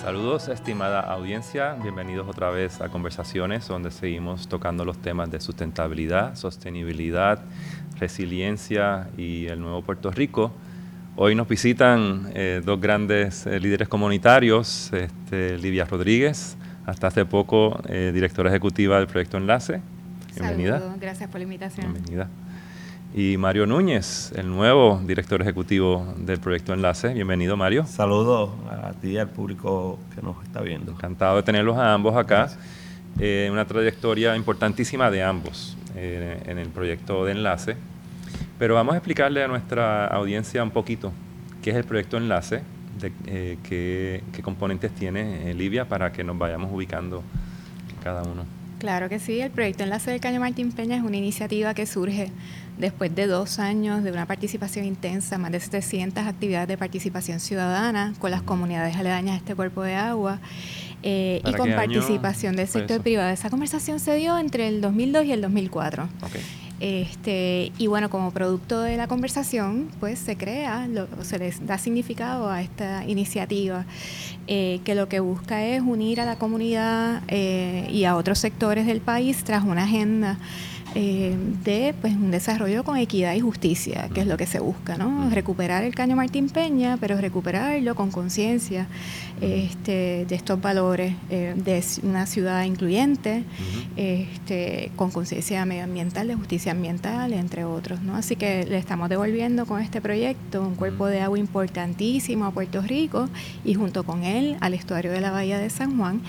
Saludos, estimada audiencia. Bienvenidos otra vez a Conversaciones, donde seguimos tocando los temas de sustentabilidad, sostenibilidad, resiliencia y el nuevo Puerto Rico. Hoy nos visitan eh, dos grandes eh, líderes comunitarios, este, Livia Rodríguez, hasta hace poco eh, directora ejecutiva del proyecto Enlace. Bienvenida. Saludos, gracias por la invitación. Bienvenida y Mario Núñez, el nuevo director ejecutivo del proyecto Enlace. Bienvenido, Mario. Saludos a ti y al público que nos está viendo. Encantado de tenerlos a ambos acá. Eh, una trayectoria importantísima de ambos eh, en el proyecto de Enlace. Pero vamos a explicarle a nuestra audiencia un poquito qué es el proyecto Enlace, de, eh, qué, qué, componentes tiene Livia para que nos vayamos ubicando cada uno. Claro que sí, el proyecto Enlace del Caño Martín Peña es una iniciativa que surge después de dos años de una participación intensa, más de 700 actividades de participación ciudadana con las comunidades aledañas a este cuerpo de agua eh, y con participación del sector privado. Esa conversación se dio entre el 2002 y el 2004. Este, y bueno, como producto de la conversación, pues se crea, se les da significado a esta iniciativa, eh, que lo que busca es unir a la comunidad eh, y a otros sectores del país tras una agenda eh, de pues, un desarrollo con equidad y justicia, que es lo que se busca, ¿no? Recuperar el caño Martín Peña, pero recuperarlo con conciencia este, de estos valores eh, de una ciudad incluyente, este, con conciencia medioambiental, de justicia ambiental, entre otros, ¿no? Así que le estamos devolviendo con este proyecto un cuerpo de agua importantísimo a Puerto Rico y junto con él al estuario de la Bahía de San Juan,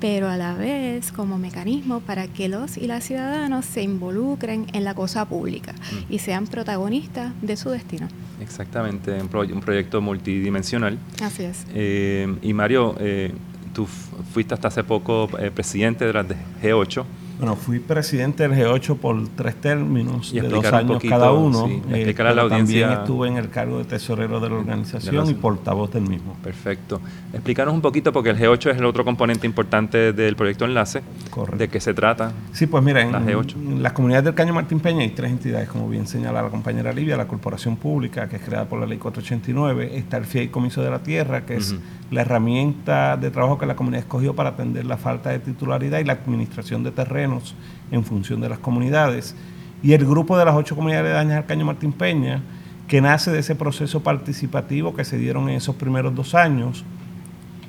pero a la vez como mecanismo para que los y las ciudadanos se involucren en la cosa pública mm. y sean protagonistas de su destino. Exactamente, un, un proyecto multidimensional. Así es. Eh, y Mario, eh, tú fuiste hasta hace poco eh, presidente de la G8 bueno, fui presidente del G8 por tres términos de dos años cada uno. Sí, eh, a la audiencia. También estuve en el cargo de tesorero de la organización y portavoz del mismo. Perfecto. Explícanos un poquito, porque el G8 es el otro componente importante del proyecto Enlace. Correcto. ¿De qué se trata? Sí, pues mira, en, en las comunidades del Caño Martín Peña hay tres entidades, como bien señala la compañera Livia, la Corporación Pública, que es creada por la Ley 489, está el Fideicomiso de la Tierra, que es la herramienta de trabajo que la comunidad escogió para atender la falta de titularidad y la administración de terrenos en función de las comunidades. Y el grupo de las ocho comunidades de al Caño Martín Peña, que nace de ese proceso participativo que se dieron en esos primeros dos años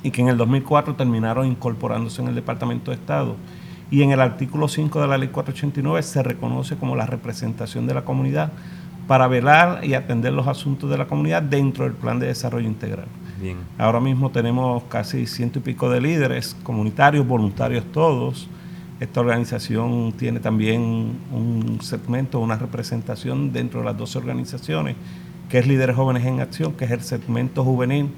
y que en el 2004 terminaron incorporándose en el Departamento de Estado. Y en el artículo 5 de la Ley 489 se reconoce como la representación de la comunidad para velar y atender los asuntos de la comunidad dentro del plan de desarrollo integral. Ahora mismo tenemos casi ciento y pico de líderes, comunitarios, voluntarios todos. Esta organización tiene también un segmento, una representación dentro de las dos organizaciones, que es Líderes Jóvenes en Acción, que es el segmento juvenil,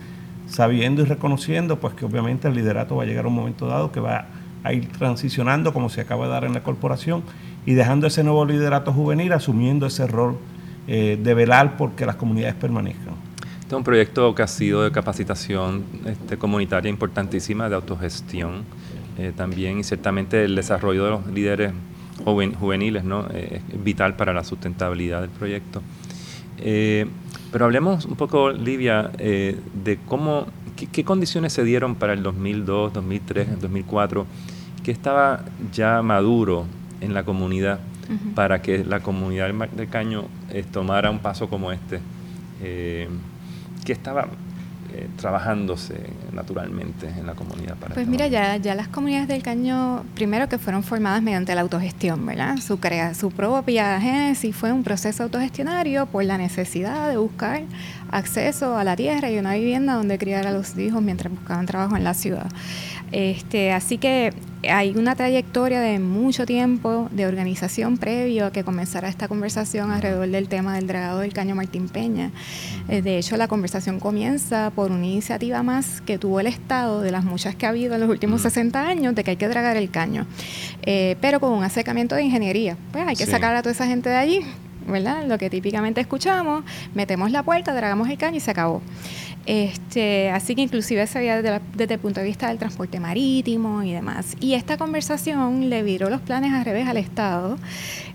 sabiendo y reconociendo pues que obviamente el liderato va a llegar a un momento dado que va a ir transicionando como se acaba de dar en la corporación y dejando ese nuevo liderato juvenil asumiendo ese rol eh, de velar porque las comunidades permanezcan. Este es un proyecto que ha sido de capacitación este, comunitaria importantísima, de autogestión eh, también, y ciertamente el desarrollo de los líderes juveniles ¿no? Eh, es vital para la sustentabilidad del proyecto. Eh, pero hablemos un poco, Livia, de cómo, qué, condiciones se dieron para el 2002, 2003, 2004, que estaba ya maduro en la comunidad para que la comunidad del Caño tomara un paso como este que estaba eh, trabajándose naturalmente en la comunidad. Para pues mira, ya, ya las comunidades del caño, primero que fueron formadas mediante la autogestión, ¿verdad? Su, crea, su propia génesis fue un proceso autogestionario por la necesidad de buscar acceso a la tierra y una vivienda donde criar a los hijos mientras buscaban trabajo en la ciudad. Este, así que hay una trayectoria de mucho tiempo de organización previo a que comenzara esta conversación alrededor del tema del dragado del caño Martín Peña. Eh, de hecho, la conversación comienza por una iniciativa más que tuvo el Estado, de las muchas que ha habido en los últimos 60 años, de que hay que dragar el caño, eh, pero con un acercamiento de ingeniería. Pues hay que sacar a toda esa gente de allí, ¿verdad? Lo que típicamente escuchamos, metemos la puerta, tragamos el caño y se acabó. Este, así que inclusive se veía desde, desde, el punto de vista del transporte marítimo y demás. Y esta conversación le viró los planes al revés al Estado.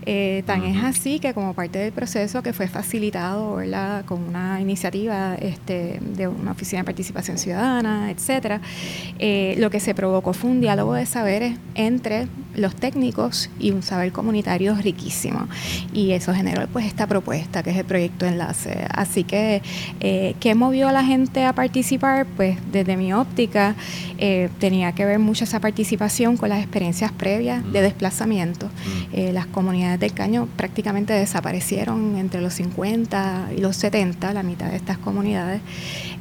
Eh, tan es así que como parte del proceso que fue facilitado ¿verdad? con una iniciativa este, de una oficina de participación ciudadana, etcétera, eh, lo que se provocó fue un diálogo de saberes entre los técnicos y un saber comunitario riquísimo. Y eso generó pues esta propuesta que es el proyecto Enlace. Así que, eh, ¿qué movió a la gente? a participar, pues desde mi óptica eh, tenía que ver mucho esa participación con las experiencias previas de desplazamiento. Eh, las comunidades del Caño prácticamente desaparecieron entre los 50 y los 70, la mitad de estas comunidades.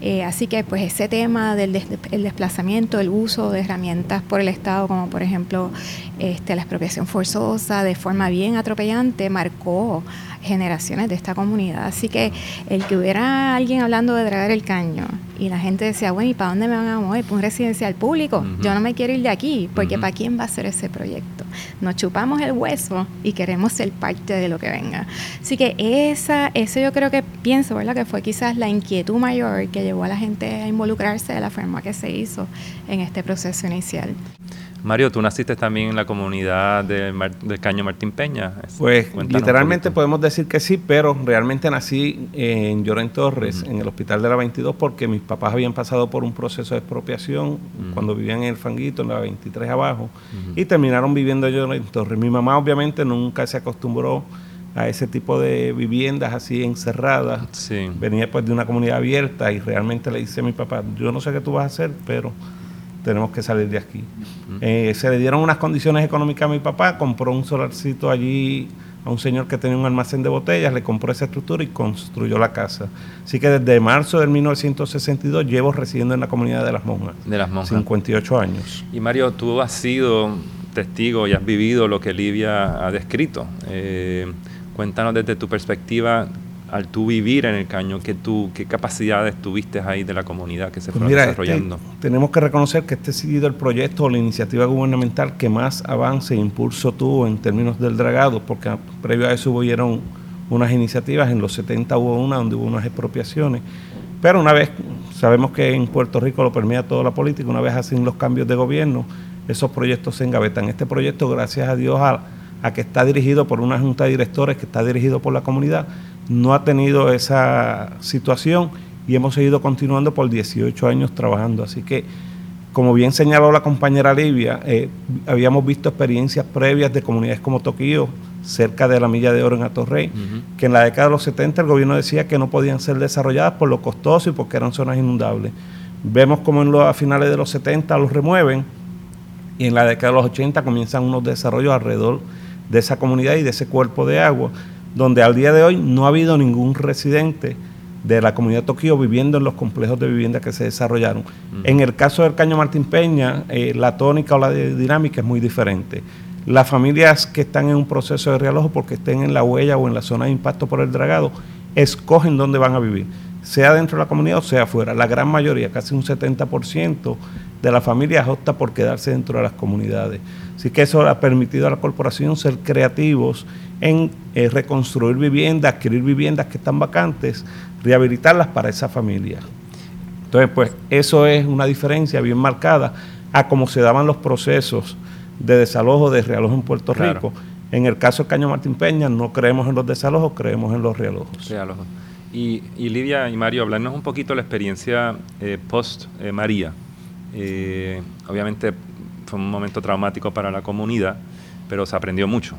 Eh, así que pues ese tema del desplazamiento, el uso de herramientas por el Estado, como por ejemplo este, la expropiación forzosa, de forma bien atropellante, marcó generaciones de esta comunidad. Así que el que hubiera alguien hablando de dragar el caño y la gente decía, bueno, ¿y para dónde me van a mover? ¿Para un residencial público? Yo no me quiero ir de aquí, porque ¿para quién va a ser ese proyecto? Nos chupamos el hueso y queremos ser parte de lo que venga. Así que esa, eso yo creo que pienso, ¿verdad? Que fue quizás la inquietud mayor que llevó a la gente a involucrarse de la forma que se hizo en este proceso inicial. Mario, tú naciste también en la comunidad de del Caño Martín Peña. Pues literalmente podemos decir que sí, pero realmente nací en Lloren Torres, en el Hospital de la 22, porque mis papás habían pasado por un proceso de expropiación cuando vivían en el Fanguito, en la 23 abajo, y terminaron viviendo en Lloren Torres. Mi mamá obviamente nunca se acostumbró a ese tipo de viviendas así encerradas. Venía pues de una comunidad abierta y realmente le dice a mi papá, yo no sé qué tú vas a hacer, pero tenemos que salir de aquí. Eh, se le dieron unas condiciones económicas a mi papá, compró un solarcito allí a un señor que tenía un almacén de botellas, le compró esa estructura y construyó la casa. Así que desde marzo del 1962 llevo residiendo en la comunidad de las monjas. De las monjas. 58 años. Y Mario, tú has sido testigo y has vivido lo que Livia ha descrito. Eh, cuéntanos desde tu perspectiva al tú vivir en el caño, ¿qué, tú, qué capacidades tuviste ahí de la comunidad que se pues fue este, desarrollando? tenemos que reconocer que este ha sido el proyecto o la iniciativa gubernamental que más avance e impulso tuvo en términos del dragado, porque previo a eso hubieron unas iniciativas, en los 70 hubo una donde hubo unas expropiaciones, pero una vez, sabemos que en Puerto Rico lo permite toda la política, una vez hacen los cambios de gobierno, esos proyectos se engavetan. Este proyecto, gracias a Dios, a, a que está dirigido por una junta de directores, que está dirigido por la comunidad, no ha tenido esa situación y hemos seguido continuando por 18 años trabajando. Así que, como bien señaló la compañera Livia, eh, habíamos visto experiencias previas de comunidades como Toquío, cerca de la milla de oro en Atorrey, que en la década de los 70 el gobierno decía que no podían ser desarrolladas por lo costoso y porque eran zonas inundables. Vemos como en los, a finales de los 70 los remueven y en la década de los 80 comienzan unos desarrollos alrededor de esa comunidad y de ese cuerpo de agua donde al día de hoy no ha habido ningún residente de la comunidad de Tokio viviendo en los complejos de vivienda que se desarrollaron. En el caso del Caño Martín Peña, eh, la tónica o la dinámica es muy diferente. Las familias que están en un proceso de realojo porque estén en la huella o en la zona de impacto por el dragado, escogen dónde van a vivir, sea dentro de la comunidad o sea fuera. La gran mayoría, casi un 70% de las familias opta por quedarse dentro de las comunidades. Así que eso ha permitido a la corporación ser creativos en eh, reconstruir viviendas, adquirir viviendas que están vacantes, rehabilitarlas para esa familia. Entonces, pues eso es una diferencia bien marcada a cómo se daban los procesos de desalojo de realojos en Puerto Rico. En el caso de Caño Martín Peña, no creemos en los desalojos, creemos en los realojos. Y, y Lidia y Mario, hablarnos un poquito de la experiencia eh, post eh, María. obviamente fue un momento traumático para la comunidad, pero se aprendió mucho.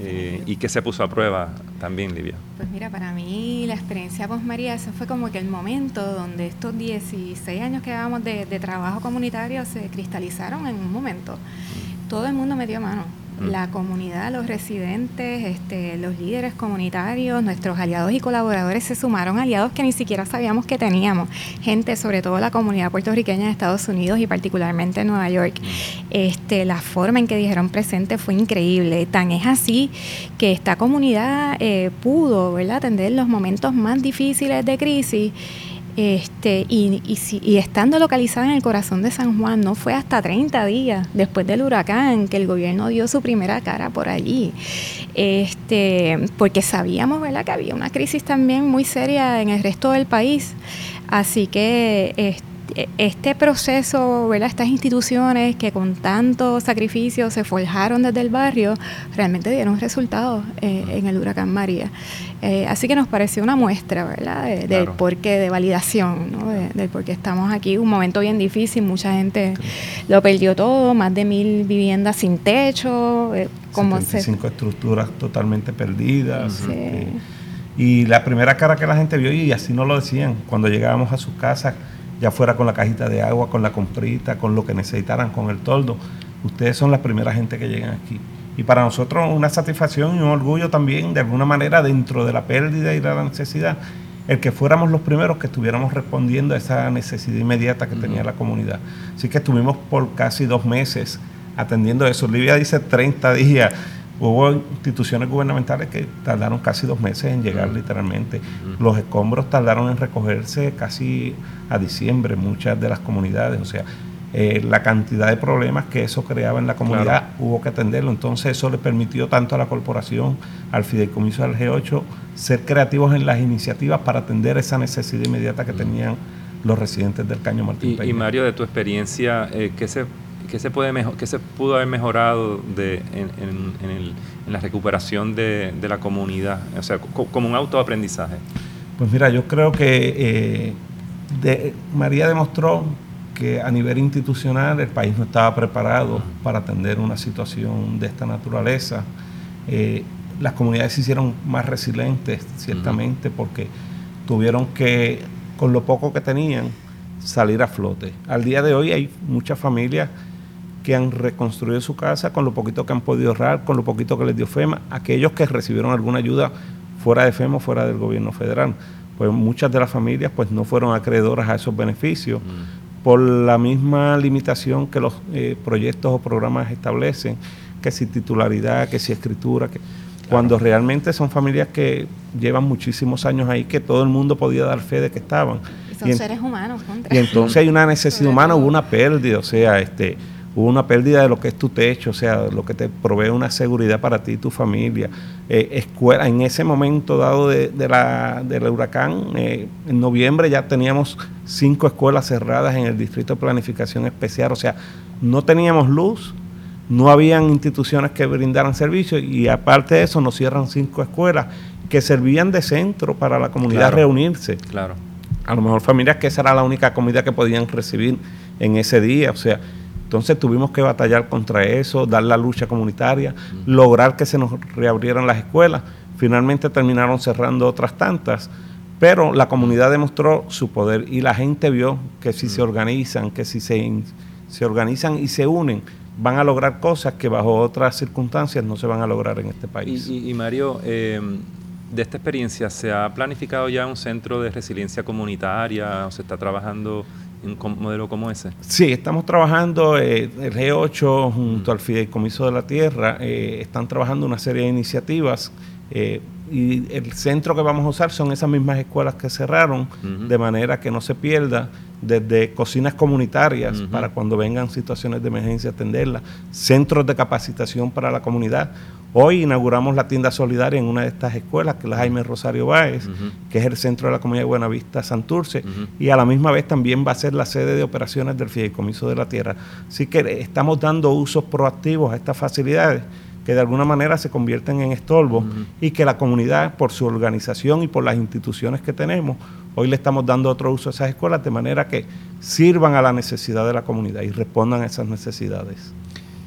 Eh, ¿Y qué se puso a prueba también, Livia? Pues mira, para mí la experiencia post María, ese fue como que el momento donde estos 16 años que llevábamos de, de trabajo comunitario se cristalizaron en un momento. Mm. Todo el mundo metió mano Mm. la comunidad, los residentes, este, los líderes comunitarios, nuestros aliados y colaboradores se sumaron, aliados que ni siquiera sabíamos que teníamos, gente, sobre todo la comunidad puertorriqueña de Estados Unidos y particularmente en Nueva York. Mm. Este, la forma en que dijeron presente fue increíble, tan es así que esta comunidad eh, pudo ¿verdad? atender los momentos más difíciles de crisis Este, y, y, estando localizada en el corazón de San Juan, no fue hasta 30 días después del huracán que el gobierno dio su primera cara por allí. Este, porque sabíamos ¿verdad? que había una crisis también muy seria en el resto del país. Así que este, este proceso, ¿verdad? estas instituciones que con tanto sacrificio se forjaron desde el barrio, realmente dieron resultados eh, en el huracán María. Eh, así que nos pareció una muestra ¿verdad? del porqué, de validación, ¿no? del por qué estamos aquí. Un momento bien difícil, mucha gente lo perdió todo, más de mil viviendas sin techo. Eh, como cinco estructuras totalmente perdidas. Este, y la primera cara que la gente vio, y así no lo decían, cuando llegábamos a sus casas, ya fuera con la cajita de agua, con la comprita, con lo que necesitaran, con el toldo. Ustedes son la primera gente que llegan aquí. Y para nosotros una satisfacción y un orgullo también, de alguna manera, dentro de la pérdida y de la necesidad, el que fuéramos los primeros que estuviéramos respondiendo a esa necesidad inmediata que tenía la comunidad. Así que estuvimos por casi dos meses atendiendo eso. Olivia dice 30 días. Hubo instituciones gubernamentales que tardaron casi dos meses en llegar literalmente. Los escombros tardaron en recogerse casi a diciembre, muchas de las comunidades. O sea, eh, la cantidad de problemas que eso creaba en la comunidad hubo que atenderlo. Entonces eso le permitió tanto a la corporación, al fideicomiso del G8, ser creativos en las iniciativas para atender esa necesidad inmediata que tenían los residentes del Caño Martín y, y Mario, de tu experiencia, eh, ¿qué se ¿Qué se, puede mejor, qué se pudo haber mejorado de, en, en, el, en la recuperación de, de, la comunidad? O sea, como un autoaprendizaje. Pues mira, yo creo que eh, de, María demostró que a nivel institucional el país no estaba preparado para atender una situación de esta naturaleza. Eh, las comunidades se hicieron más resilientes, ciertamente, porque tuvieron que, con lo poco que tenían, salir a flote. Al día de hoy hay muchas familias que han reconstruido su casa con lo poquito que han podido ahorrar, con lo poquito que les dio FEMA, aquellos que recibieron alguna ayuda fuera de FEMA, fuera del gobierno federal. Pues muchas de las familias pues no fueron acreedoras a esos beneficios mm. por la misma limitación que los eh, proyectos o programas establecen, que si titularidad, que si escritura, que cuando realmente son familias que llevan muchísimos años ahí, que todo el mundo podía dar fe de que estaban. son seres humanos. Y entonces hay una necesidad humana, hubo una pérdida, o sea, este hubo una pérdida de lo que es tu techo, o sea, lo que te provee una seguridad para ti y tu familia. Eh, escuela, en ese momento dado de, la, del huracán, eh, en noviembre ya teníamos cinco escuelas cerradas en el Distrito de Planificación Especial, o sea, no teníamos luz, no habían instituciones que brindaran servicios y aparte de eso nos cierran cinco escuelas que servían de centro para la comunidad reunirse. Claro. A lo mejor familias que esa era la única comida que podían recibir en ese día, o sea, entonces tuvimos que batallar contra eso, dar la lucha comunitaria, lograr que se nos reabrieran las escuelas. Finalmente terminaron cerrando otras tantas, pero la comunidad demostró su poder y la gente vio que si se organizan, que si se, se organizan y se unen, van a lograr cosas que bajo otras circunstancias no se van a lograr en este país. Y, Mario, eh, de esta experiencia, ¿se ha planificado ya un centro de resiliencia comunitaria o se está trabajando un modelo como ese? Sí, estamos trabajando, eh, el G8 junto al Fideicomiso de la Tierra, eh, están trabajando una serie de iniciativas eh, y el centro que vamos a usar son esas mismas escuelas que cerraron, de manera que no se pierda desde cocinas comunitarias para cuando vengan situaciones de emergencia atenderlas, centros de capacitación para la comunidad. Hoy inauguramos la tienda solidaria en una de estas escuelas, que es la Jaime Rosario Báez, que es el centro de la comunidad de Buenavista Santurce, y a la misma vez también va a ser la sede de operaciones del Fideicomiso de la Tierra. Así que estamos dando usos proactivos a estas facilidades que de alguna manera se convierten en estorbo y que la comunidad, por su organización y por las instituciones que tenemos, hoy le estamos dando otro uso a esas escuelas de manera que sirvan a la necesidad de la comunidad y respondan a esas necesidades.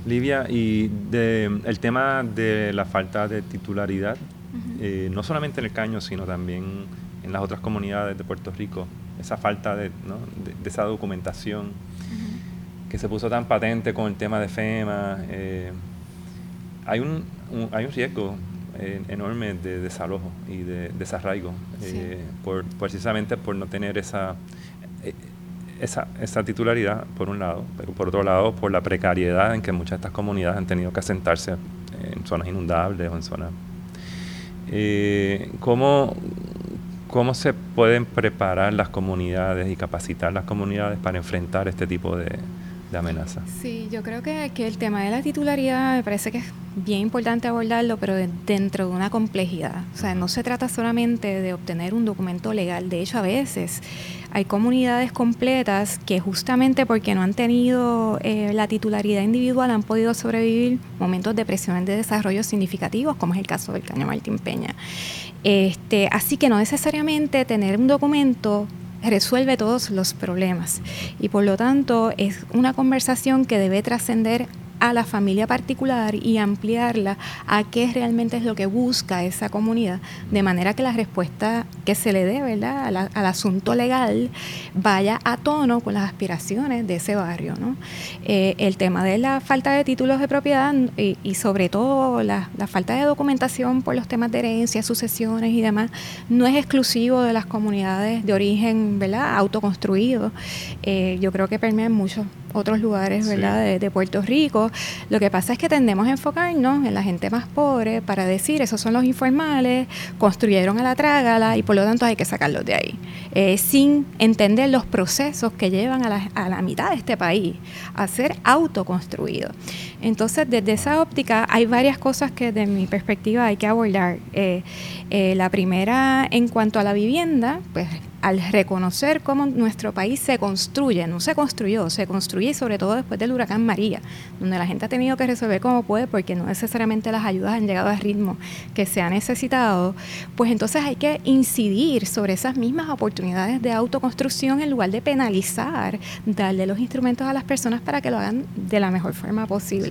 Livia, y el tema de la falta de titularidad, eh, no solamente en el Caño, sino también en las otras comunidades de Puerto Rico, esa falta de, esa documentación que se puso tan patente con el tema de FEMA. Eh, hay un, hay un riesgo eh, enorme de desalojo y de desarraigo, eh, por, precisamente por no tener esa, esa, esa, titularidad, por un lado, pero por otro lado, por la precariedad en que muchas de estas comunidades han tenido que asentarse en zonas inundables o en zonas... ¿cómo, ¿Cómo se pueden preparar las comunidades y capacitar las comunidades para enfrentar este tipo de, de amenaza. Sí, yo creo que, que, el tema de la titularidad me parece que es bien importante abordarlo, pero dentro de una complejidad. O sea, no se trata solamente de obtener un documento legal. De hecho, a veces hay comunidades completas que justamente porque no han tenido eh, la titularidad individual han podido sobrevivir momentos de presión de desarrollo significativos, como es el caso del Caño Martín Peña. Este, así que no necesariamente tener un documento resuelve todos los problemas. Y por lo tanto es una conversación que debe trascender a la familia particular y ampliarla a qué realmente es lo que busca esa comunidad, de manera que la respuesta que se le dé ¿verdad? al asunto legal vaya a tono con las aspiraciones de ese barrio. ¿no? Eh, el tema de la falta de títulos de propiedad y, sobre todo la, falta de documentación por los temas de herencia, sucesiones y demás, no es exclusivo de las comunidades de origen ¿verdad? autoconstruido. Eh, yo creo que permea en muchos otros lugares ¿verdad? De, Puerto Rico. Lo que pasa es que tendemos a enfocarnos en la gente más pobre para decir, esos son los informales, construyeron a la trágala y por lo tanto hay que sacarlos de ahí, eh, sin entender los procesos que llevan a la, a la mitad de este país a ser autoconstruidos. Entonces, desde esa óptica hay varias cosas que de mi perspectiva hay que abordar. Eh, eh, la primera, en cuanto a la vivienda, pues al reconocer cómo nuestro país se construye, no se construyó, se construye sobre todo después del huracán María, donde la gente ha tenido que resolver como puede porque no necesariamente las ayudas han llegado al ritmo que se ha necesitado, pues entonces hay que incidir sobre esas mismas oportunidades de autoconstrucción en lugar de penalizar, darle los instrumentos a las personas para que lo hagan de la mejor forma posible.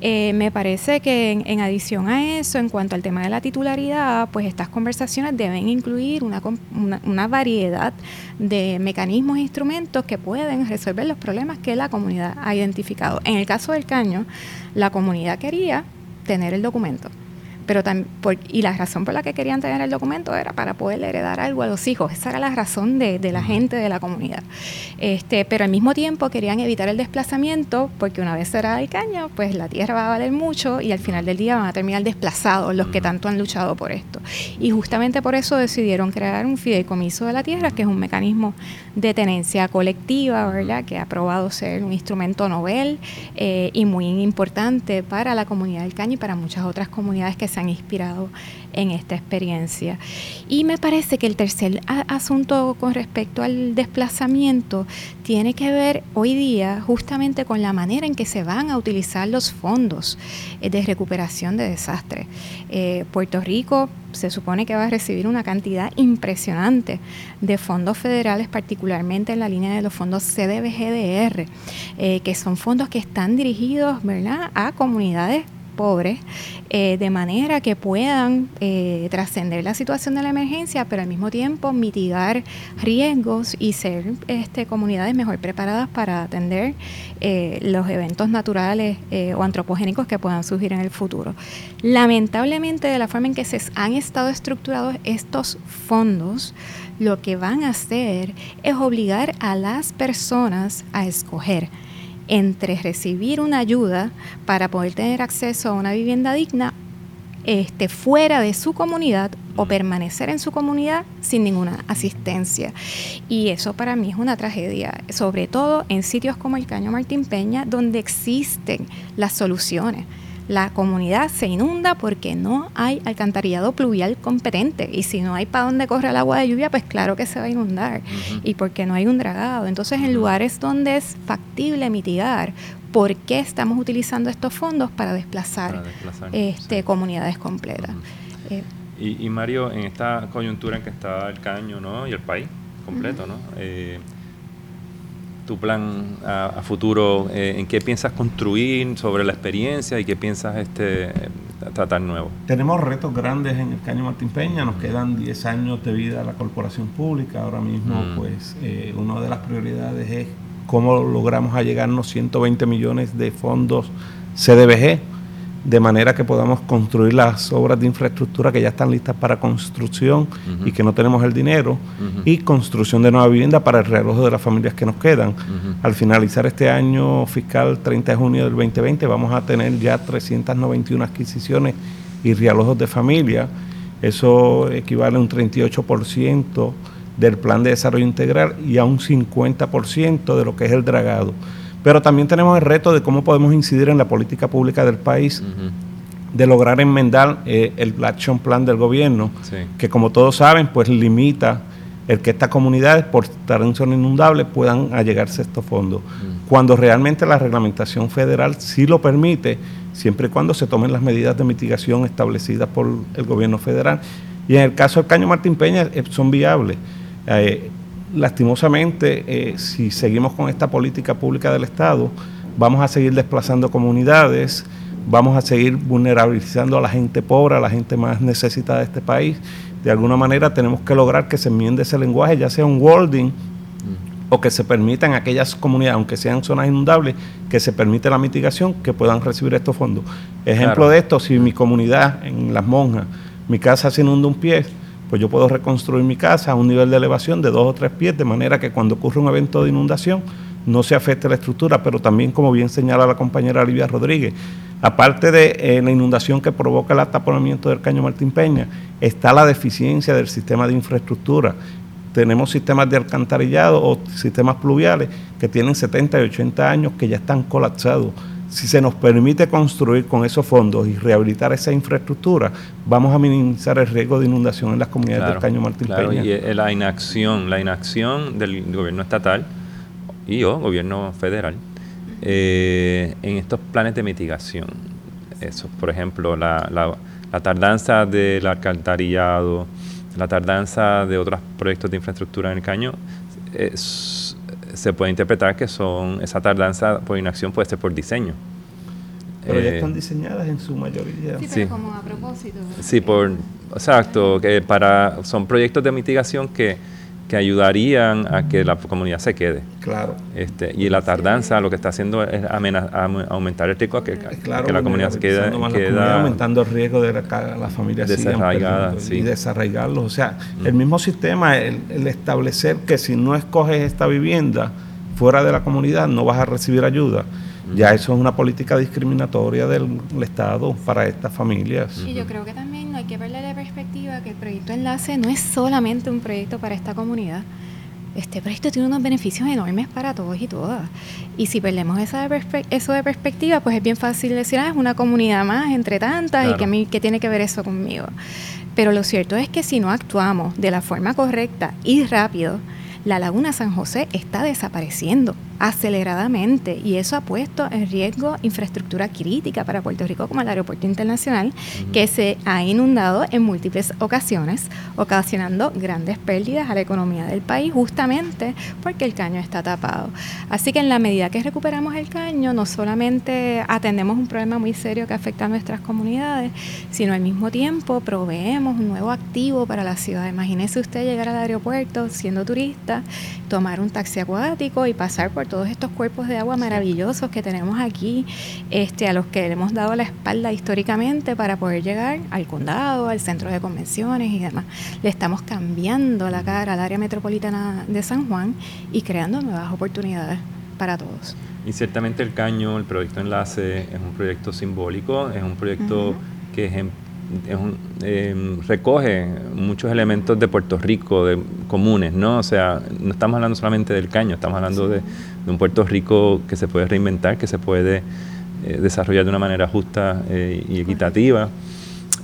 Eh, me parece que en, adición a eso, en cuanto al tema de la titularidad, pues estas conversaciones deben incluir una, una, una variedad de mecanismos e instrumentos que pueden resolver los problemas que la comunidad ha identificado. En el caso del caño, la comunidad quería tener el documento pero y la razón por la que querían tener el documento era para poder heredar algo a los hijos. Esa era la razón de, la gente de la comunidad. Este, pero al mismo tiempo querían evitar el desplazamiento porque una vez será el caño, pues la tierra va a valer mucho y al final del día van a terminar desplazados los que tanto han luchado por esto. Y justamente por eso decidieron crear un fideicomiso de la tierra, que es un mecanismo de tenencia colectiva, ¿verdad? Que ha probado ser un instrumento novel eh, y muy importante para la comunidad del caño y para muchas otras comunidades que se han inspirado en esta experiencia. Y me parece que el tercer asunto con respecto al desplazamiento tiene que ver hoy día justamente con la manera en que se van a utilizar los fondos eh, de recuperación de desastres. Eh, Puerto Rico se supone que va a recibir una cantidad impresionante de fondos federales, particularmente en la línea de los fondos CDBGDR, eh, que son fondos que están dirigidos ¿verdad? a comunidades pobres, eh, de manera que puedan eh, trascender la situación de la emergencia, pero al mismo tiempo mitigar riesgos y ser este, comunidades mejor preparadas para atender eh, los eventos naturales o antropogénicos que puedan surgir en el futuro. Lamentablemente, de la forma en que se han estado estructurados estos fondos, lo que van a hacer es obligar a las personas a escoger entre recibir una ayuda para poder tener acceso a una vivienda digna este, fuera de su comunidad o permanecer en su comunidad sin ninguna asistencia. Y eso para mí es una tragedia, sobre todo en sitios como el Caño Martín Peña, donde existen las soluciones la comunidad se inunda porque no hay alcantarillado pluvial competente. Y si no hay para dónde corre el agua de lluvia, pues claro que se va a inundar. Y porque no hay un dragado. Entonces, en lugares donde es factible mitigar, ¿por qué estamos utilizando estos fondos para desplazar, este, comunidades completas? Eh, y, Mario, en esta coyuntura en que está el caño ¿no? y el país completo, ¿no? Eh, tu plan a, futuro, eh, en qué piensas construir sobre la experiencia y qué piensas este, tratar nuevo. Tenemos retos grandes en el Caño Martín Peña, nos quedan 10 años de vida a la corporación pública, ahora mismo mm. pues eh, una de las prioridades es cómo logramos allegarnos 120 millones de fondos CDBG de manera que podamos construir las obras de infraestructura que ya están listas para construcción y que no tenemos el dinero, y construcción de nueva vivienda para el reloj de las familias que nos quedan. Al finalizar este año fiscal 30 de junio del 2020 vamos a tener ya 391 adquisiciones y realojos de familia Eso equivale a un 38% del plan de desarrollo integral y a un 50% de lo que es el dragado. Pero también tenemos el reto de cómo podemos incidir en la política pública del país, de lograr enmendar eh, el Action Plan del gobierno, que como todos saben, pues limita el que estas comunidades, por estar en zona inundable, puedan allegarse a estos fondos. Cuando realmente la reglamentación federal sí lo permite, siempre y cuando se tomen las medidas de mitigación establecidas por el gobierno federal. Y en el caso del Caño Martín Peña eh, son viables. Eh, lastimosamente, eh, si seguimos con esta política pública del Estado, vamos a seguir desplazando comunidades, vamos a seguir vulnerabilizando a la gente pobre, a la gente más necesitada de este país. De alguna manera tenemos que lograr que se enmiende ese lenguaje, ya sea un wording o que se permitan aquellas comunidades, aunque sean zonas inundables, que se permite la mitigación, que puedan recibir estos fondos. Ejemplo de esto, si mi comunidad en Las Monjas, mi casa se inunda un pie, pues yo puedo reconstruir mi casa a un nivel de elevación de dos o tres pies, de manera que cuando ocurre un evento de inundación no se afecte la estructura, pero también, como bien señala la compañera Olivia Rodríguez, aparte de eh, la inundación que provoca el ataponamiento del caño Martín Peña, está la deficiencia del sistema de infraestructura tenemos sistemas de alcantarillado o sistemas pluviales que tienen 70 y 80 años que ya están colapsados. Si se nos permite construir con esos fondos y rehabilitar esa infraestructura, vamos a minimizar el riesgo de inundación en las comunidades del Caño Martín claro, Y eh, la inacción, la inacción del gobierno estatal y o gobierno federal eh, en estos planes de mitigación. Eso, por ejemplo, la, la, la tardanza del alcantarillado, la tardanza de otros proyectos de infraestructura en el caño, se puede interpretar que son esa tardanza por inacción puede ser por diseño. Pero ya eh, están diseñadas en su mayoría. Sí, pero como a propósito. Sí, por, exacto, que para, son proyectos de mitigación que que ayudarían a que la comunidad se quede. Claro. Este, y la tardanza lo que está haciendo es aumentar el riesgo a que, que la comunidad se quede. Queda aumentando el riesgo de que la, familia desarraigada, y desarraigarlos. O sea, el mismo sistema, el, establecer que si no escoges esta vivienda fuera de la comunidad no vas a recibir ayuda. Ya eso es una política discriminatoria del, Estado para estas familias. Y yo creo que también hay que verle la perspectiva que el proyecto Enlace no es solamente un proyecto para esta comunidad. Este proyecto tiene unos beneficios enormes para todos y todas. Y si perdemos esa eso de perspectiva, pues es bien fácil decir, ah, es una comunidad más entre tantas y que, mí, que tiene que ver eso conmigo. Pero lo cierto es que si no actuamos de la forma correcta y rápido, la laguna San José está desapareciendo aceleradamente y eso ha puesto en riesgo infraestructura crítica para Puerto Rico como el aeropuerto internacional que se ha inundado en múltiples ocasiones ocasionando grandes pérdidas a la economía del país justamente porque el caño está tapado. Así que en la medida que recuperamos el caño no solamente atendemos un problema muy serio que afecta a nuestras comunidades, sino al mismo tiempo proveemos un nuevo activo para la ciudad. Imagínese usted llegar al aeropuerto siendo turista, tomar un taxi acuático y pasar por todos estos cuerpos de agua maravillosos que tenemos aquí, este, a los que le hemos dado la espalda históricamente para poder llegar al condado, al centro de convenciones y demás. Le estamos cambiando la cara al área metropolitana de San Juan y creando nuevas oportunidades para todos. Y ciertamente el Caño, el proyecto Enlace, es un proyecto simbólico, es un proyecto que es eh, recoge muchos elementos de Puerto Rico, de, comunes, ¿no? O sea, no estamos hablando solamente del caño, estamos hablando de, un Puerto Rico que se puede reinventar, que se puede eh, desarrollar de una manera justa eh, y equitativa.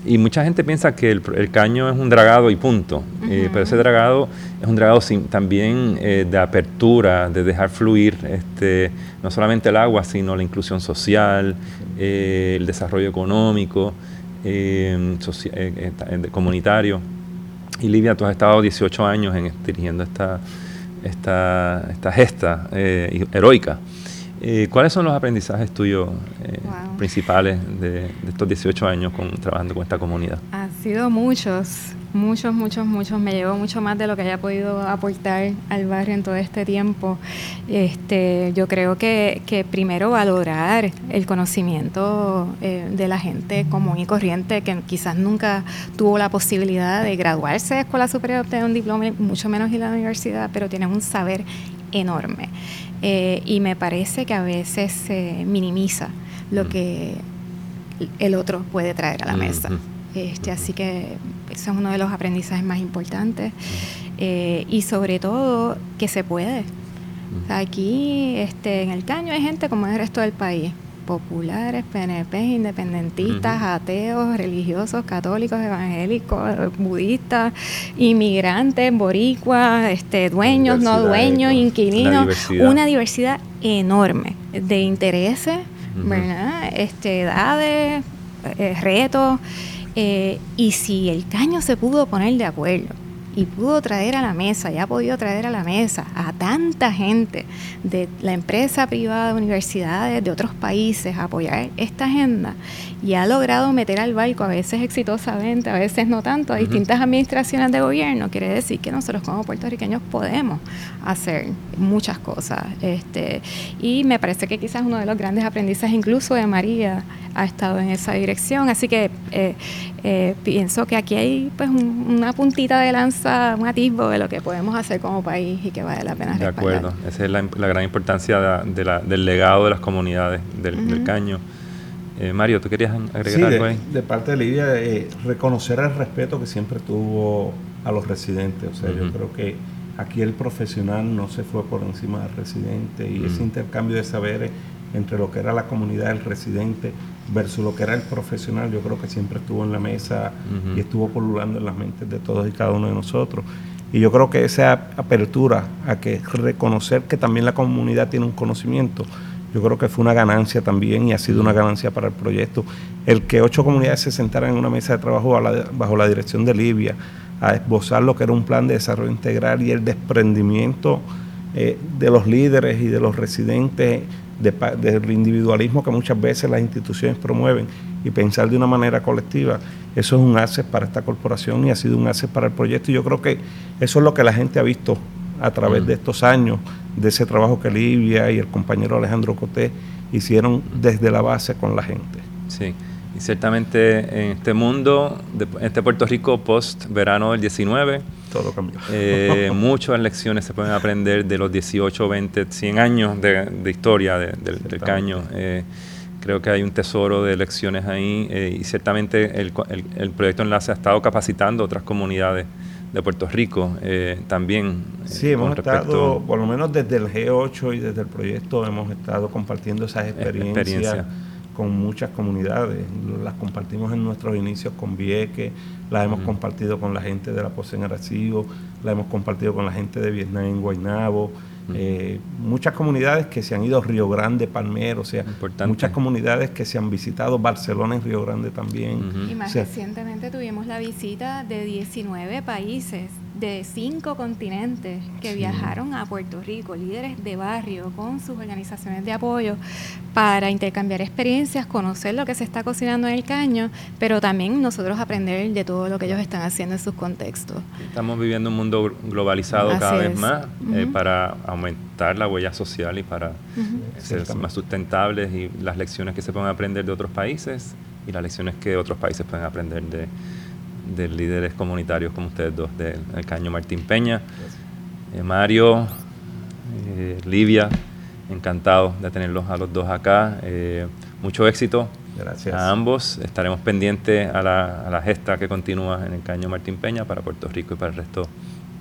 Y mucha gente piensa que el, caño es un dragado y punto, pero ese dragado es un dragado sin, también de apertura, de dejar fluir este, no solamente el agua, sino la inclusión social, el desarrollo económico. Eh, eh, comunitario. Y Livia, tú has estado 18 años en, dirigiendo esta, esta, esta gesta eh, heroica. ¿Cuáles son los aprendizajes tuyos principales de, de, estos 18 años con, trabajando con esta comunidad? Han sido muchos muchos, muchos, muchos. Me llevó mucho más de lo que haya podido aportar al barrio en todo este tiempo. Este, yo creo que, primero valorar el conocimiento eh, de la gente común y corriente que quizás nunca tuvo la posibilidad de graduarse de escuela superior, obtener un diploma, mucho menos ir a la universidad, pero tienen un saber enorme. Eh, y me parece que a veces se minimiza lo que el otro puede traer a la mesa. Este, así que eso es uno de los aprendizajes más importantes. Eh, y sobre todo que se puede. Aquí este, en el caño hay gente como en el resto del país. Populares, PNP, independentistas, ateos, religiosos, católicos, evangélicos, budistas, inmigrantes, boricuas, este, dueños, no dueños, inquilinos, una diversidad enorme de intereses, ¿verdad? Este, edades, eh, retos, eh, y si el caño se pudo poner de acuerdo y pudo traer a la mesa, y ha podido traer a la mesa a tanta gente de la empresa privada, de universidades de otros países a apoyar esta agenda y ha logrado meter al barco, a veces exitosamente, a veces no tanto, a distintas administraciones de gobierno, quiere decir que nosotros como puertorriqueños podemos hacer muchas cosas. Este, y me parece que quizás uno de los grandes aprendizajes incluso de María ha estado en esa dirección. Así que eh, eh, pienso que aquí hay pues una puntita de lanza, un atisbo de lo que podemos hacer como país y que vale la pena De acuerdo, esa es la, gran importancia del legado de las comunidades del, caño. Eh, Mario, ¿tú querías agregar algo ahí? De parte de Lidia, reconocer el respeto que siempre tuvo a los residentes. O sea, yo creo que aquí el profesional no se fue por encima del residente y ese intercambio de saberes entre lo que era la comunidad del residente versus lo que era el profesional, yo creo que siempre estuvo en la mesa y estuvo polulando en las mentes de todos y cada uno de nosotros. Y yo creo que esa apertura a que reconocer que también la comunidad tiene un conocimiento, yo creo que fue una ganancia también y ha sido una ganancia para el proyecto. El que ocho comunidades se sentaran en una mesa de trabajo bajo la dirección de Libia a esbozar lo que era un plan de desarrollo integral y el desprendimiento eh, de los líderes y de los residentes del individualismo que muchas veces las instituciones promueven y pensar de una manera colectiva, eso es un asset para esta corporación y ha sido un asset para el proyecto. Y yo creo que eso es lo que la gente ha visto a través mm. de estos años, de ese trabajo que Livia y el compañero Alejandro Coté hicieron desde la base con la gente. Sí, y ciertamente en este mundo, en este Puerto Rico post verano del 19, todo cambió. Eh, muchas lecciones se pueden aprender de los 18, 20, 100 años de, historia del, caño. Eh, creo que hay un tesoro de lecciones ahí eh, y ciertamente el, el, proyecto Enlace ha estado capacitando otras comunidades de Puerto Rico también. Sí, hemos estado, por lo menos desde el G8 y desde el proyecto, hemos estado compartiendo esas experiencias con muchas comunidades. Las compartimos en nuestros inicios con Vieques, las hemos compartido con la gente de la Pose en Arecibo, las hemos compartido con la gente de Vietnam en Guaynabo. Eh, muchas comunidades que se han ido a Río Grande, Palmero, o sea, muchas comunidades que se han visitado, Barcelona y Río Grande también. Y más recientemente tuvimos la visita de 19 países de cinco continentes que viajaron a Puerto Rico, líderes de barrio con sus organizaciones de apoyo para intercambiar experiencias, conocer lo que se está cocinando en el caño, pero también nosotros aprender de todo lo que ellos están haciendo en sus contextos. Estamos viviendo un mundo globalizado cada vez más eh, para aumentar la huella social y para ser más sustentables y las lecciones que se pueden aprender de otros países y las lecciones que otros países pueden aprender de de líderes comunitarios como ustedes dos, del Caño Martín Peña. Eh, Mario, eh, Livia, encantado de tenerlos a los dos acá. Eh, mucho éxito Gracias. a ambos. Estaremos pendientes a la, a la, gesta que continúa en el Caño Martín Peña para Puerto Rico y para el resto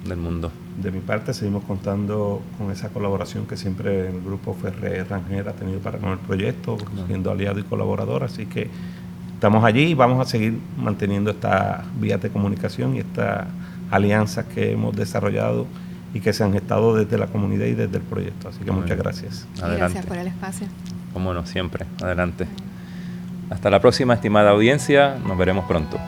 del mundo. De mi parte, seguimos contando con esa colaboración que siempre el Grupo Ferrer Rangel ha tenido para con el proyecto, siendo aliado y colaborador. Así que estamos allí y vamos a seguir manteniendo esta vía de comunicación y estas alianzas que hemos desarrollado y que se han estado desde la comunidad y desde el proyecto. Así que muchas gracias. Gracias por el espacio. Cómo no, siempre. Adelante. Hasta la próxima, estimada audiencia. Nos veremos pronto.